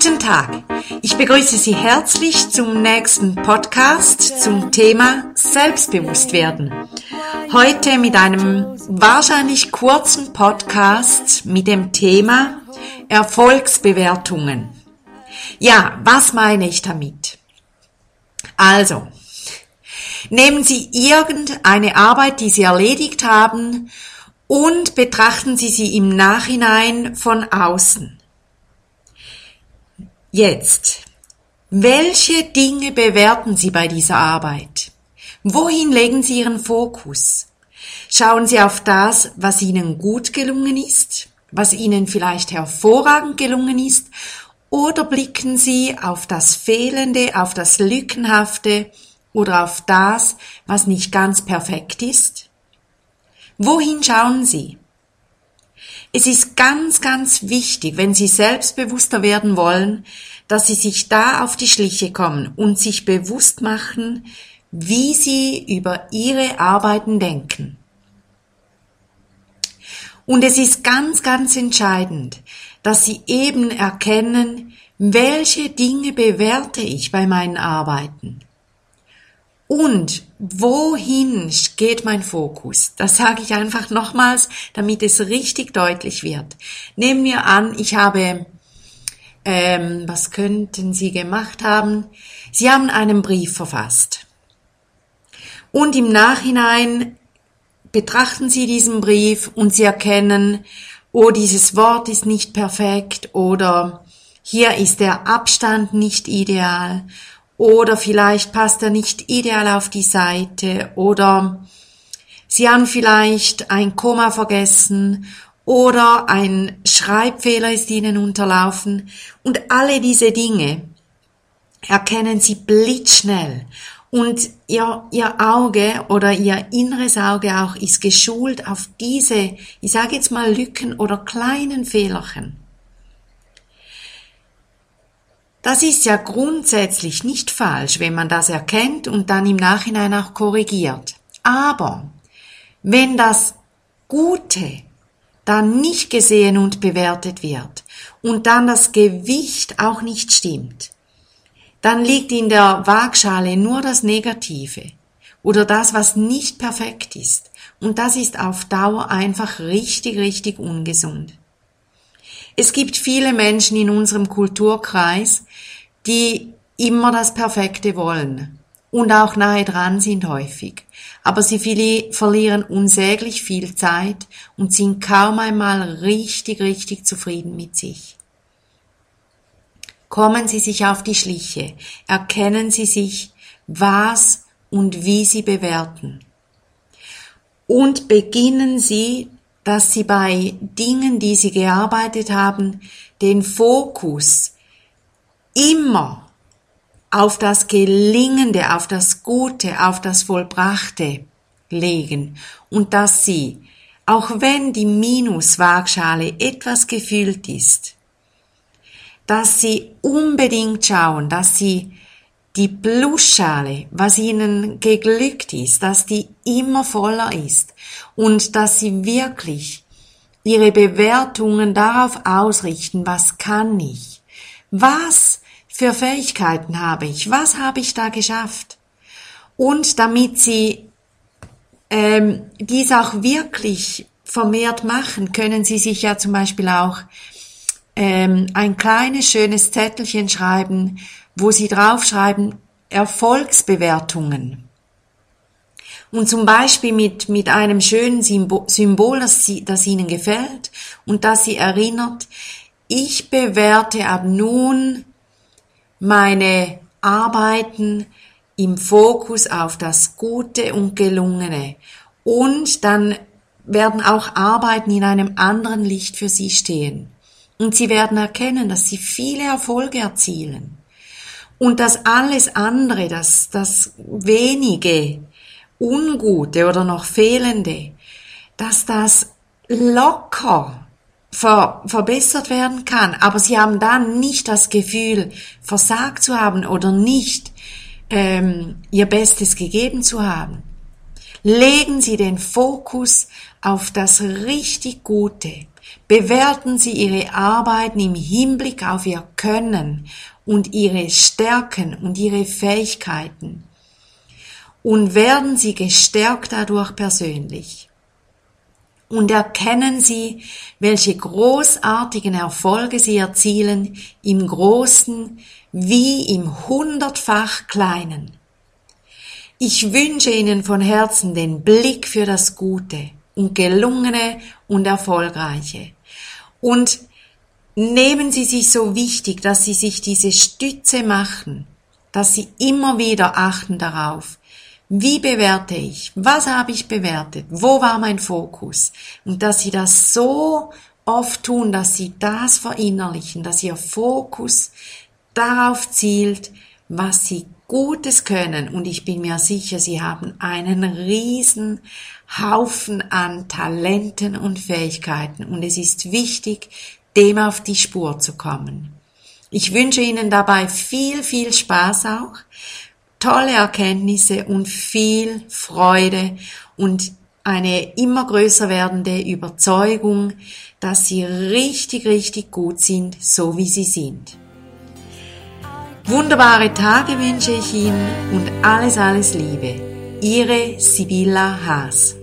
Guten Tag. Ich begrüße Sie herzlich zum nächsten Podcast zum Thema Selbstbewusstwerden. Heute mit einem wahrscheinlich kurzen Podcast mit dem Thema Erfolgsbewertungen. Ja, was meine ich damit? Also, nehmen Sie irgendeine Arbeit, die Sie erledigt haben und betrachten Sie sie im Nachhinein von außen. Jetzt, welche Dinge bewerten Sie bei dieser Arbeit? Wohin legen Sie Ihren Fokus? Schauen Sie auf das, was Ihnen gut gelungen ist, was Ihnen vielleicht hervorragend gelungen ist, oder blicken Sie auf das Fehlende, auf das Lückenhafte oder auf das, was nicht ganz perfekt ist? Wohin schauen Sie? Es ist ganz, ganz wichtig, wenn Sie selbstbewusster werden wollen, dass Sie sich da auf die Schliche kommen und sich bewusst machen, wie Sie über Ihre Arbeiten denken. Und es ist ganz, ganz entscheidend, dass Sie eben erkennen, welche Dinge bewerte ich bei meinen Arbeiten. Und wohin geht mein Fokus? Das sage ich einfach nochmals, damit es richtig deutlich wird. Nehmen wir an, ich habe, ähm, was könnten Sie gemacht haben? Sie haben einen Brief verfasst. Und im Nachhinein betrachten Sie diesen Brief und Sie erkennen, oh, dieses Wort ist nicht perfekt oder hier ist der Abstand nicht ideal oder vielleicht passt er nicht ideal auf die Seite. Oder Sie haben vielleicht ein Komma vergessen. Oder ein Schreibfehler ist Ihnen unterlaufen. Und alle diese Dinge erkennen Sie blitzschnell. Und ihr, ihr Auge oder ihr inneres Auge auch ist geschult auf diese, ich sage jetzt mal Lücken oder kleinen Fehlerchen. Das ist ja grundsätzlich nicht falsch, wenn man das erkennt und dann im Nachhinein auch korrigiert. Aber wenn das Gute dann nicht gesehen und bewertet wird und dann das Gewicht auch nicht stimmt, dann liegt in der Waagschale nur das Negative oder das, was nicht perfekt ist. Und das ist auf Dauer einfach richtig, richtig ungesund. Es gibt viele Menschen in unserem Kulturkreis, die immer das Perfekte wollen und auch nahe dran sind häufig. Aber sie verlieren unsäglich viel Zeit und sind kaum einmal richtig, richtig zufrieden mit sich. Kommen Sie sich auf die Schliche, erkennen Sie sich, was und wie Sie bewerten. Und beginnen Sie dass sie bei Dingen, die sie gearbeitet haben, den Fokus immer auf das Gelingende, auf das Gute, auf das Vollbrachte legen und dass sie, auch wenn die Minuswaagschale etwas gefüllt ist, dass sie unbedingt schauen, dass sie die Plusschale, was ihnen geglückt ist, dass die immer voller ist und dass sie wirklich ihre Bewertungen darauf ausrichten, was kann ich, was für Fähigkeiten habe ich, was habe ich da geschafft. Und damit sie ähm, dies auch wirklich vermehrt machen, können sie sich ja zum Beispiel auch ähm, ein kleines schönes Zettelchen schreiben, wo sie draufschreiben Erfolgsbewertungen. Und zum Beispiel mit, mit einem schönen Symbol, das, sie, das ihnen gefällt und das sie erinnert, ich bewerte ab nun meine Arbeiten im Fokus auf das Gute und Gelungene. Und dann werden auch Arbeiten in einem anderen Licht für sie stehen. Und sie werden erkennen, dass sie viele Erfolge erzielen. Und dass alles andere, das, das wenige, ungute oder noch fehlende, dass das locker ver verbessert werden kann. Aber sie haben dann nicht das Gefühl, versagt zu haben oder nicht ähm, ihr Bestes gegeben zu haben. Legen Sie den Fokus auf das richtig Gute Bewerten Sie Ihre Arbeiten im Hinblick auf Ihr Können und Ihre Stärken und Ihre Fähigkeiten und werden Sie gestärkt dadurch persönlich. Und erkennen Sie, welche großartigen Erfolge Sie erzielen im Großen wie im hundertfach Kleinen. Ich wünsche Ihnen von Herzen den Blick für das Gute und Gelungene und Erfolgreiche. Und nehmen Sie sich so wichtig, dass Sie sich diese Stütze machen, dass Sie immer wieder achten darauf, wie bewerte ich? Was habe ich bewertet? Wo war mein Fokus? Und dass Sie das so oft tun, dass Sie das verinnerlichen, dass Ihr Fokus darauf zielt, was Sie Gutes können. Und ich bin mir sicher, Sie haben einen riesen Haufen an Talenten und Fähigkeiten. Und es ist wichtig, dem auf die Spur zu kommen. Ich wünsche Ihnen dabei viel, viel Spaß auch, tolle Erkenntnisse und viel Freude und eine immer größer werdende Überzeugung, dass Sie richtig, richtig gut sind, so wie Sie sind. Wunderbare Tage wünsche ich Ihnen und alles, alles Liebe. Ihre Sibylla Haas.